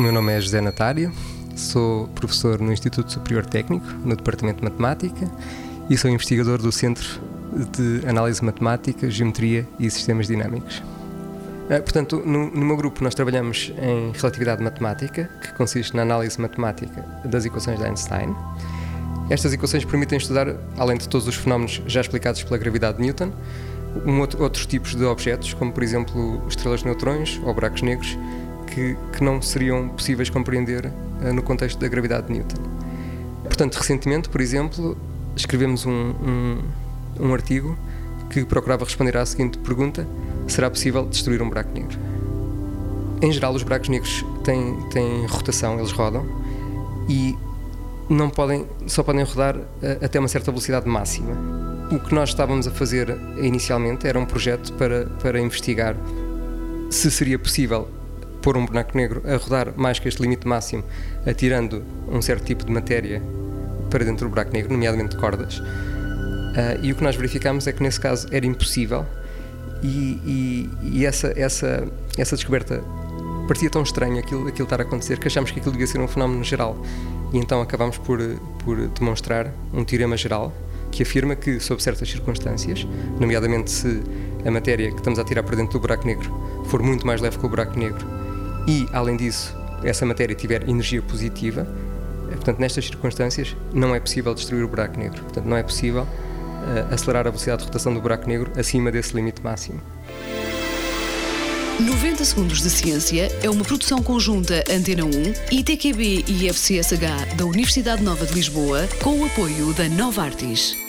nome é José Natário, sou professor no Instituto Superior Técnico, no Departamento de Matemática, e sou investigador do Centro de Análise Matemática, Geometria e Sistemas Dinâmicos. Eh, portanto, no, no, meu grupo nós trabalhamos em relatividade matemática, que consiste na análise matemática das equações de Einstein. Estas equações permitem estudar, além de todos os fenómenos já explicados pela gravidade de Newton, um outro, outros tipos de objetos, como por exemplo estrelas de neutrões ou buracos negros, que, que não seriam possíveis compreender uh, no contexto da gravidade de Newton. Portanto, recentemente, por exemplo, escrevemos um, um, um artigo que procurava responder à seguinte pergunta: será possível destruir um buraco negro? Em geral, os buracos negros têm, têm rotação, eles rodam e não podem, só podem rodar eh, até uma certa velocidade máxima. O que nós estávamos a fazer inicialmente era um projeto para, para investigar se seria possível pôr um buraco negro a rodar mais que este limite máximo, atirando um certo tipo de matéria para dentro do buraco negro, nomeadamente cordas. Uh, e o que nós verificámos é que nesse caso era impossível e, e, e essa, essa, essa descoberta parecia tão estranho aquilo, aquilo estar a acontecer que achámos que aquilo devia ser um fenómeno geral e então acabámos por, por demonstrar um teorema geral que afirma que, sob certas circunstâncias, nomeadamente se a matéria que estamos a tirar para dentro do buraco negro for muito mais leve que o buraco negro e, além disso, essa matéria tiver energia positiva, eh, portanto, nestas circunstâncias, não é possível destruir o buraco negro. Portanto, não é possível uh, acelerar a velocidade de rotação do buraco negro acima desse limite máximo. 90 Segundos de Ciência é uma produção conjunta Antena 1, ITQB e FCSH da Universidade Nova de Lisboa, com o apoio da Nova Artis.